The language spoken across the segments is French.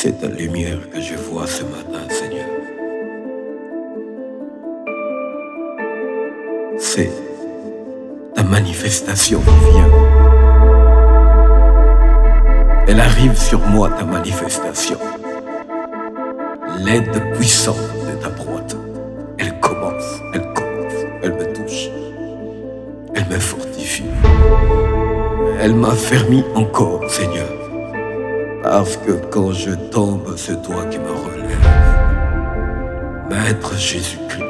C'est ta lumière que je vois ce matin, Seigneur. C'est ta manifestation qui vient. Elle arrive sur moi, ta manifestation. L'aide puissante de ta droite. Elle commence, elle commence, elle me touche. Elle me fortifie. Elle m'a fermi encore, Seigneur. Parce que quand je tombe, c'est toi qui me relève. Maître Jésus-Christ.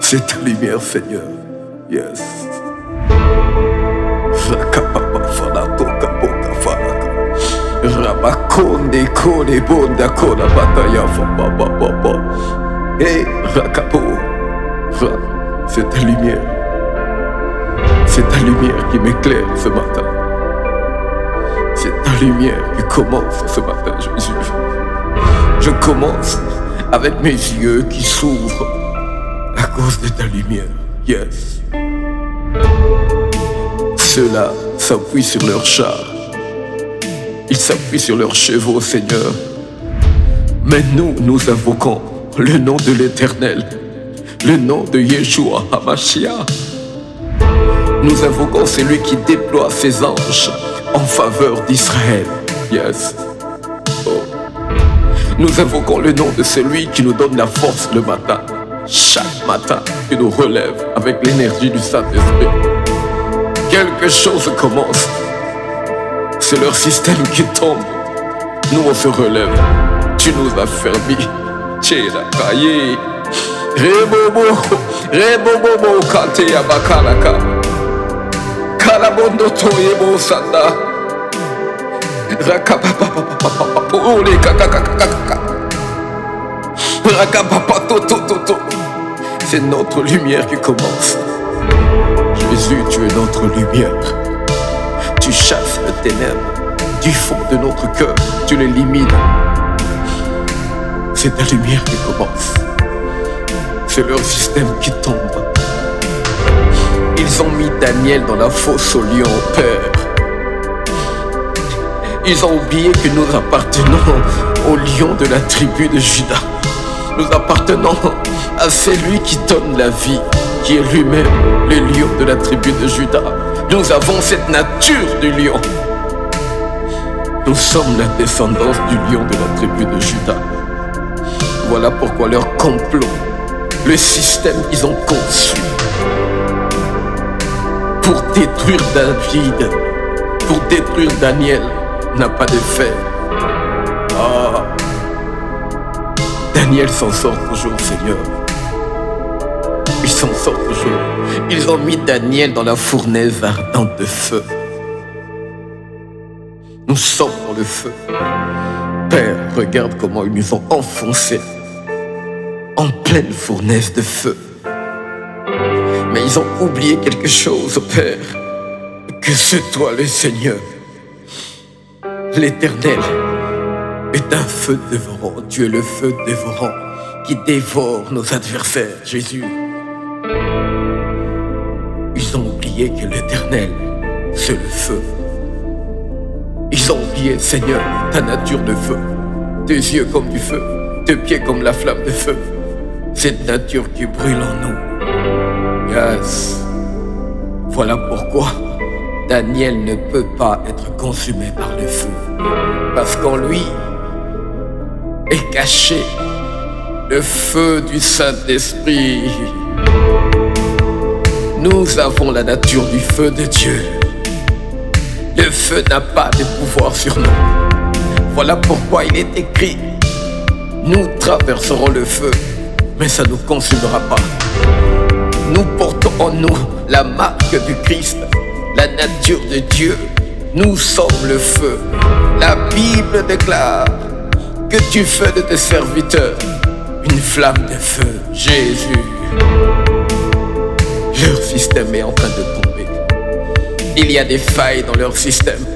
C'est ta lumière, Seigneur. Yes. Hey, Rakapo. C'est ta lumière. C'est ta lumière qui m'éclaire ce matin. C'est ta lumière qui commence ce matin, Jésus. Je commence avec mes yeux qui s'ouvrent à cause de ta lumière. Yes. Ceux-là s'appuient sur leurs chars. Ils s'appuient sur leurs chevaux, Seigneur. Mais nous, nous invoquons le nom de l'Éternel, le nom de Yeshua Hamashiach. Nous invoquons celui qui déploie ses anges en faveur d'Israël. Yes. Oh. Nous invoquons le nom de celui qui nous donne la force le matin, chaque matin, qui nous relève avec l'énergie du Saint-Esprit. Quelque chose commence. C'est leur système qui tombe. Nous, on se relève. Tu nous as fermis. Tchela kaye. Rebobo. Rebobo kate ya bakalaka. Kalabondo toyebo sanda. Rakapapapapapapa. Ole kakakakakaka. Rakapapato C'est notre lumière qui commence. Jésus, tu es notre lumière. Tu chasses le ténèbre du fond de notre cœur. Tu l'élimines. C'est ta lumière qui commence. C'est leur système qui tombe. Ils ont mis Daniel dans la fosse au lion, Père. Ils ont oublié que nous appartenons au lion de la tribu de Judas. Nous appartenons à celui qui donne la vie, qui est lui-même le lion de la tribu de Judas. Nous avons cette nature du lion. Nous sommes la descendance du lion de la tribu de Judas. Voilà pourquoi leur complot, le système qu'ils ont conçu pour détruire David, pour détruire Daniel, n'a pas d'effet. Ah. Daniel s'en sort toujours, Seigneur. Il s'en sort toujours. Ils ont mis Daniel dans la fournaise ardente de feu. Nous sommes dans le feu. Père, regarde comment ils nous ont enfoncés en pleine fournaise de feu. Mais ils ont oublié quelque chose, Père, que c'est toi le Seigneur. L'Éternel est un feu dévorant. Tu es le feu dévorant qui dévore nos adversaires, Jésus. Que l'Éternel, c'est le feu. Ils ont oublié, Seigneur, ta nature de feu. Tes yeux comme du feu, tes pieds comme la flamme de feu. Cette nature qui brûle en nous. Yes. Voilà pourquoi Daniel ne peut pas être consumé par le feu. Parce qu'en lui est caché le feu du Saint-Esprit. Nous avons la nature du feu de Dieu. Le feu n'a pas de pouvoir sur nous. Voilà pourquoi il est écrit, nous traverserons le feu, mais ça ne nous consumera pas. Nous portons en nous la marque du Christ, la nature de Dieu. Nous sommes le feu. La Bible déclare que tu fais de tes serviteurs une flamme de feu, Jésus. Leur système est en train de tomber. Il y a des failles dans leur système.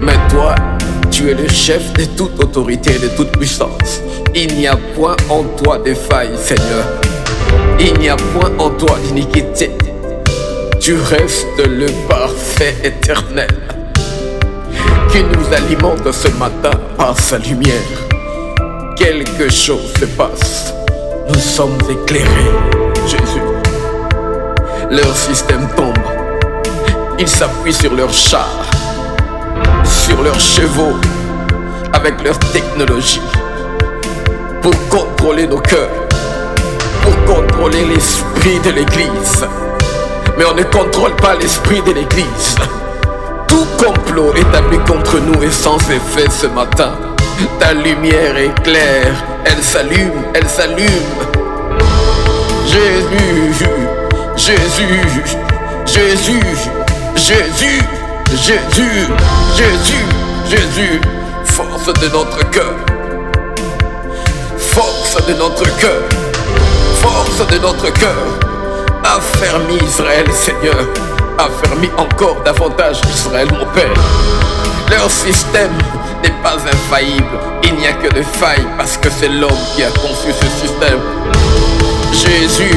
Mais toi, tu es le chef de toute autorité et de toute puissance. Il n'y a point en toi de faille, Seigneur. Il n'y a point en toi d'iniquité. Tu restes le parfait éternel qui nous alimente ce matin par sa lumière. Quelque chose se passe. Nous sommes éclairés, Jésus. Leur système tombe. Ils s'appuient sur leurs chars, sur leurs chevaux, avec leur technologie, pour contrôler nos cœurs, pour contrôler l'esprit de l'Église. Mais on ne contrôle pas l'esprit de l'Église. Tout complot établi contre nous est sans effet ce matin. Ta lumière est claire, elle s'allume, elle s'allume. Jésus, Jésus, Jésus, Jésus, Jésus, Jésus, Jésus, force de notre cœur, force de notre cœur, force de notre cœur, affermis Israël Seigneur, affermis encore davantage Israël mon Père. Leur système n'est pas infaillible, il n'y a que des failles parce que c'est l'homme qui a conçu ce système. Jésus,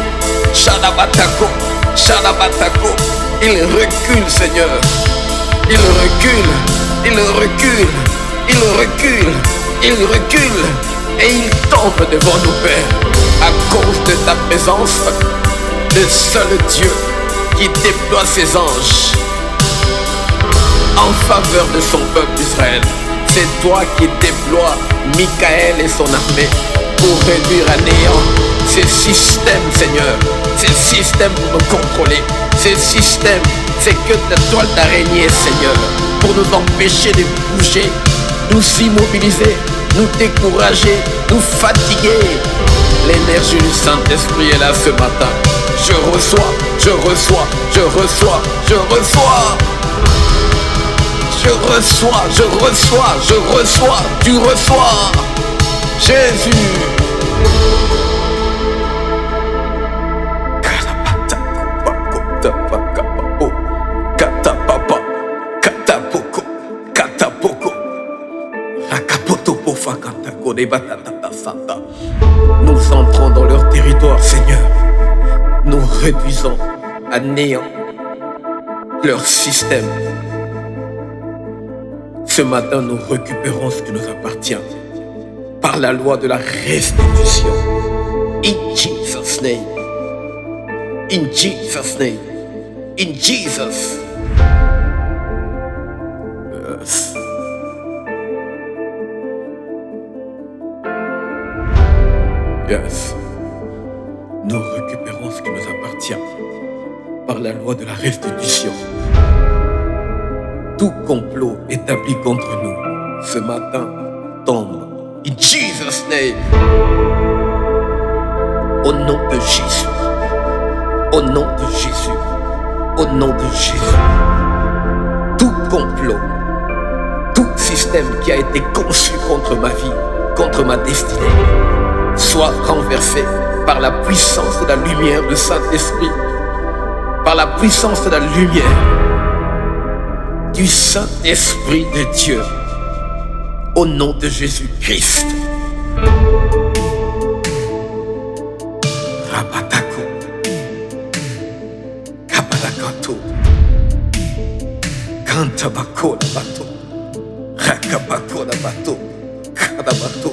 Shalabatako, Shalabatako Il recule Seigneur Il recule, il recule, il recule, il recule Et il tombe devant nos pères À cause de ta présence Le seul Dieu qui déploie ses anges en faveur de son peuple Israël. C'est toi qui déploies Michael et son armée pour réduire à néant ces systèmes, Seigneur. Ces systèmes pour nous contrôler. Ces systèmes, c'est que ta toile d'araignée, Seigneur, pour nous empêcher de bouger, nous immobiliser, nous décourager, nous fatiguer. L'énergie du Saint-Esprit est là ce matin. Je reçois, je reçois, je reçois, je reçois. Je reçois, je reçois, je reçois, tu reçois. Jésus. Nous entrons dans leur territoire, Seigneur. Nous réduisons à néant leur système. Ce matin, nous récupérons ce qui nous appartient par la loi de la restitution. In Jesus' name. In Jesus' name. In Jesus. Yes. Yes. Nous récupérons ce qui nous appartient par la loi de la restitution. Tout complot établi contre nous ce matin tombe. In Jesus' name. Au nom de Jésus. Au nom de Jésus. Au nom de Jésus. Tout complot, tout système qui a été conçu contre ma vie, contre ma destinée, soit renversé par la puissance de la lumière du Saint-Esprit, par la puissance de la lumière du Saint-Esprit de Dieu, au nom de Jésus-Christ. カンタバコラバトハカバコラバトカラバト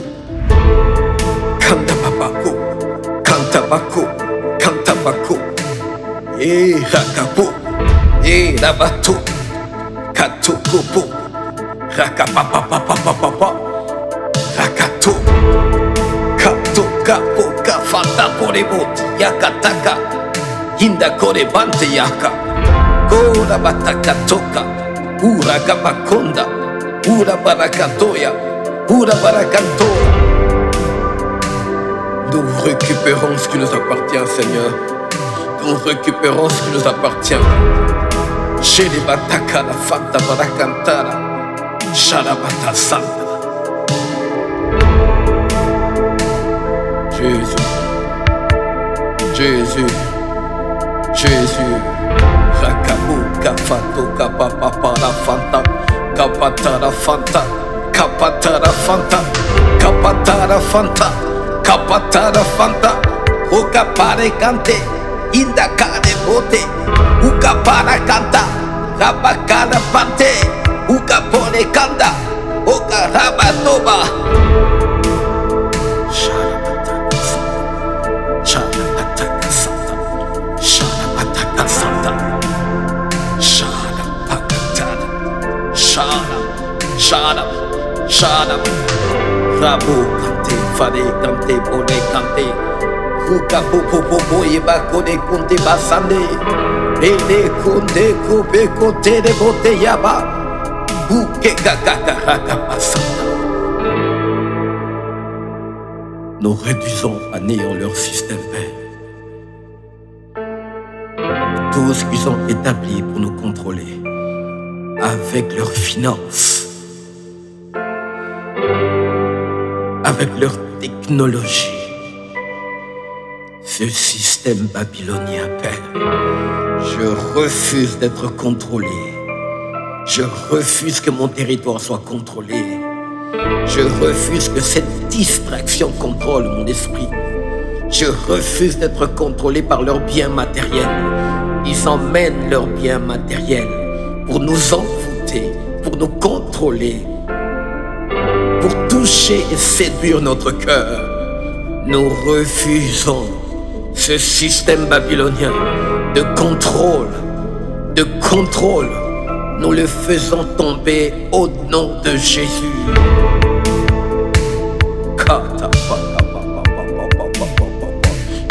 カンタババコカンタバコカンタバコえー、ハカボえー、ラバトカトコボハカパパパパパパパハカトカトカポカファタポレボティヤカタカインダコレバンテヤカコーラバタカトカ Toka, Urakapakonda, Ura Barakatoya, Ura Barakantora. Nous récupérons ce qui nous appartient, Seigneur. Nous récupérons ce qui nous appartient. Shele Bataka la Barakantara. Santa. Jésus. Jésus. Jésus. Capatu, capapapara, fanta. Capatara, fanta. Capatara, fanta. Capatara, fanta. Capatara, fanta. O capare é cante Inda care é bote. O capara canta Rabacara pante. O capone canta O carabatoba Shala. Rabu Kante. Fare Kante. Bole Kante. Kuka popo popo yeba kone kunte basande. Ele kunde kupe kote de bote yaba. Uke kakaka raka basanda. Nous réduisons à néant leur système Père. Tout ce qu'ils ont établi pour nous contrôler avec leurs finances, avec leur technologie. Ce système babylonien, Père, je refuse d'être contrôlé. Je refuse que mon territoire soit contrôlé. Je refuse que cette distraction contrôle mon esprit. Je refuse d'être contrôlé par leurs biens matériels. Ils emmènent leurs biens matériels pour nous envoûter, pour nous contrôler, toucher et séduire notre cœur. Nous refusons ce système babylonien de contrôle, de contrôle. Nous le faisons tomber au nom de Jésus.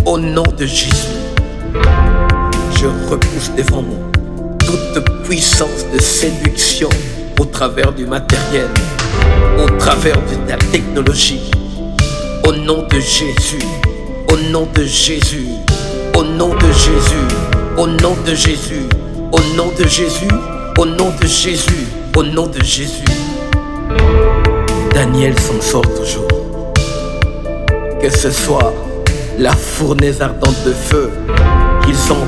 Au nom de Jésus, je repousse devant moi toute puissance de séduction au travers du matériel, au travers de la technologie. Au nom de Jésus, au nom de Jésus, au nom de Jésus, au nom de Jésus, au nom de Jésus, au nom de Jésus, au nom de Jésus. Daniel s'en sort toujours. Que ce soit la fournaise ardente de feu qu'ils ont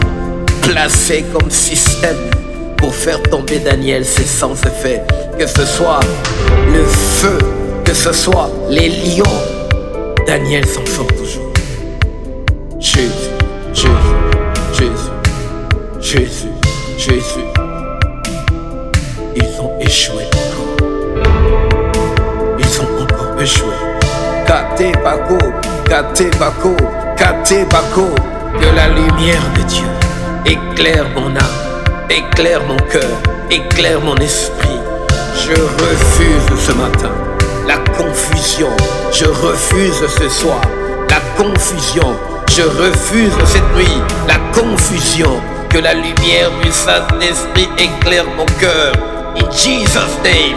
placé comme système pour faire tomber Daniel, c'est sans effet. Que ce soit le feu, que ce soit les lions, Daniel s'en sort toujours. Jésus, Jésus, Jésus, Jésus, Jésus. Ils ont échoué encore. Ils ont encore échoué. Kate Bako, Kate Bako, Kate Bako. Que la lumière de Dieu éclaire mon âme, éclaire mon cœur, éclaire mon esprit. Je refuse ce matin la confusion. Je refuse ce soir la confusion. Je refuse cette nuit la confusion. Que la lumière du Saint-Esprit éclaire mon cœur. In Jesus' name.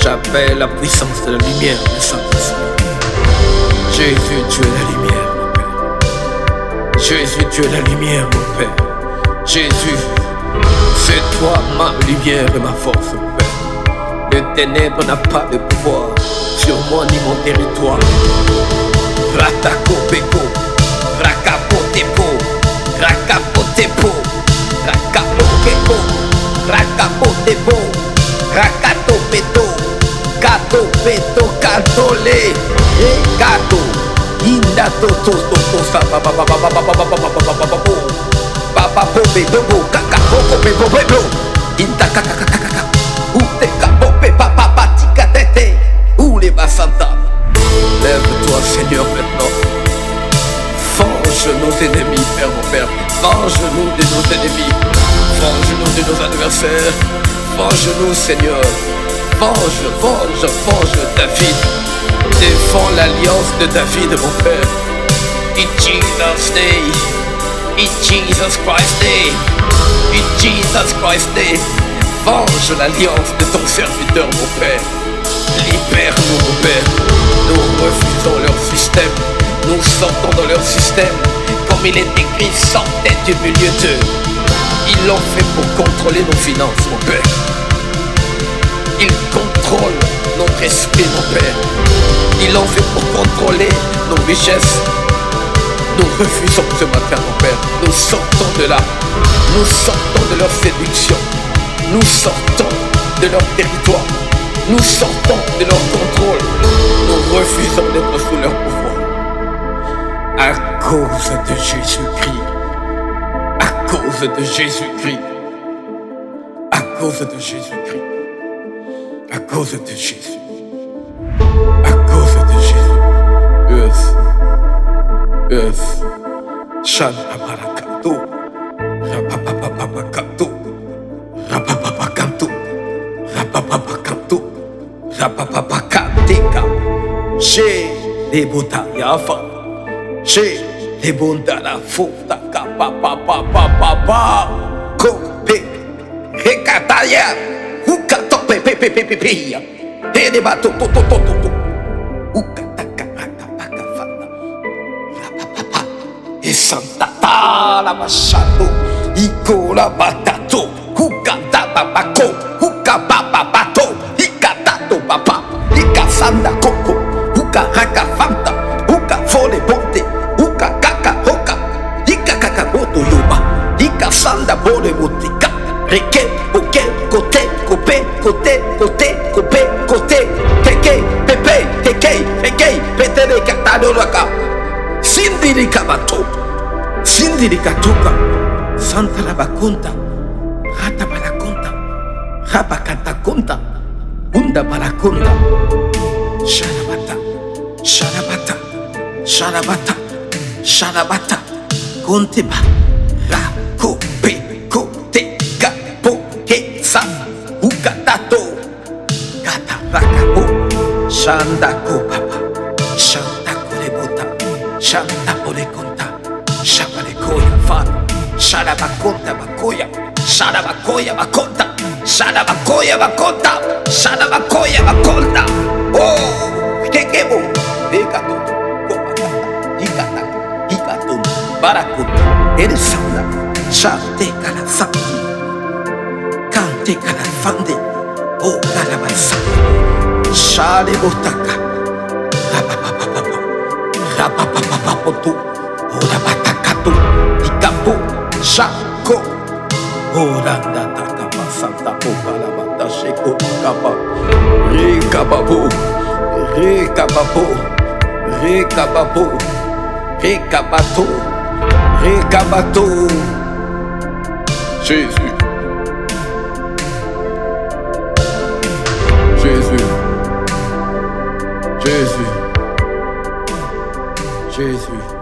J'appelle la puissance de la lumière du Saint-Esprit. Jésus, tu es la lumière, mon Père. Jésus, tu es la lumière, mon Père. Jésus, c'est toi ma lumière et ma force, mon Père. Le ténèbre n'a pas de pouvoir sur moi ni mon territoire. Ratako Beko, Rakapotepo, Rakapotepo, Rakapotepo, Rakapotepo, Rakatopeto, Katopeto, Katole, Kato, Basanta. Lève-toi, Seigneur, maintenant. Venge nos ennemis, Père, mon Père. Venge-nous de nos ennemis. Venge-nous de nos adversaires. Venge-nous, Seigneur. Venge, venge, venge David. Défends l'alliance de David, mon père. In Jesus' name, in Jesus Christ's name, in Jesus Christ's name, venge l'alliance de ton serviteur, mon père. Libère-nous, mon père. Nous refusons leur système, nous sortons dans leur système, comme il est écrit, sortez du milieu d'eux. Ils l'ont fait pour contrôler nos finances, mon père. Ils contrôlent notre esprit, mon père. Ils l'ont fait pour contrôler nos richesses. Nous refusons ce matin, mon père. Nous sortons de là. Nous sortons de leur séduction. Nous sortons de leur territoire. Nous sortons de leur contrôle. Nous refusons d'être sous leur pouvoir. À cause de Jésus-Christ. À cause de Jésus-Christ. À cause de Jésus-Christ. À cause de Jésus. À cause de Jésus. Yes. Yes. Shanabarakato. Rapapapapakato. Rapapapakanto. Rapapapakanto. Rapapapakateka. Yafa. La pe pe pe pe pe peia. Ele bateu to to to to to. O cataca mata paca fana. Rapapapá. E santa tala machado. E cola batato. O catababaco. O cabababato. E catato babá. E caçanda coco. O caraca fanta. O cafole ponte. O cacaca roca. E cacacaboto yuba. E caçanda bole botica. Requer conta, rata para conta, rapa cata conta, hunda para conta. Sharabata, sharabata, sharabata, sharabata, conteba, ra, co, pe, co, te, ca, po, que, sa, ucatato, cata, racapo, shanda, copapa, shanda, corebota, shanda, poreconta, shapare, coya. Shadabakonta Bakoya, Shadabakoya bakoya Shadabakoya Bakonta, Shadabakoya Bakonta. Oh, Tekebo, Dekato, Kopata, Hikata, Hikato, Barakuta, Erisanda, Shate Kalafati, Kante Kalafande, Oh Kalabasande, shale Botaka, Rapapapapa, Rapapapapa, Rapapapapa, Shako. Popa la. Jésus. Jésus. Jésus. Jésus.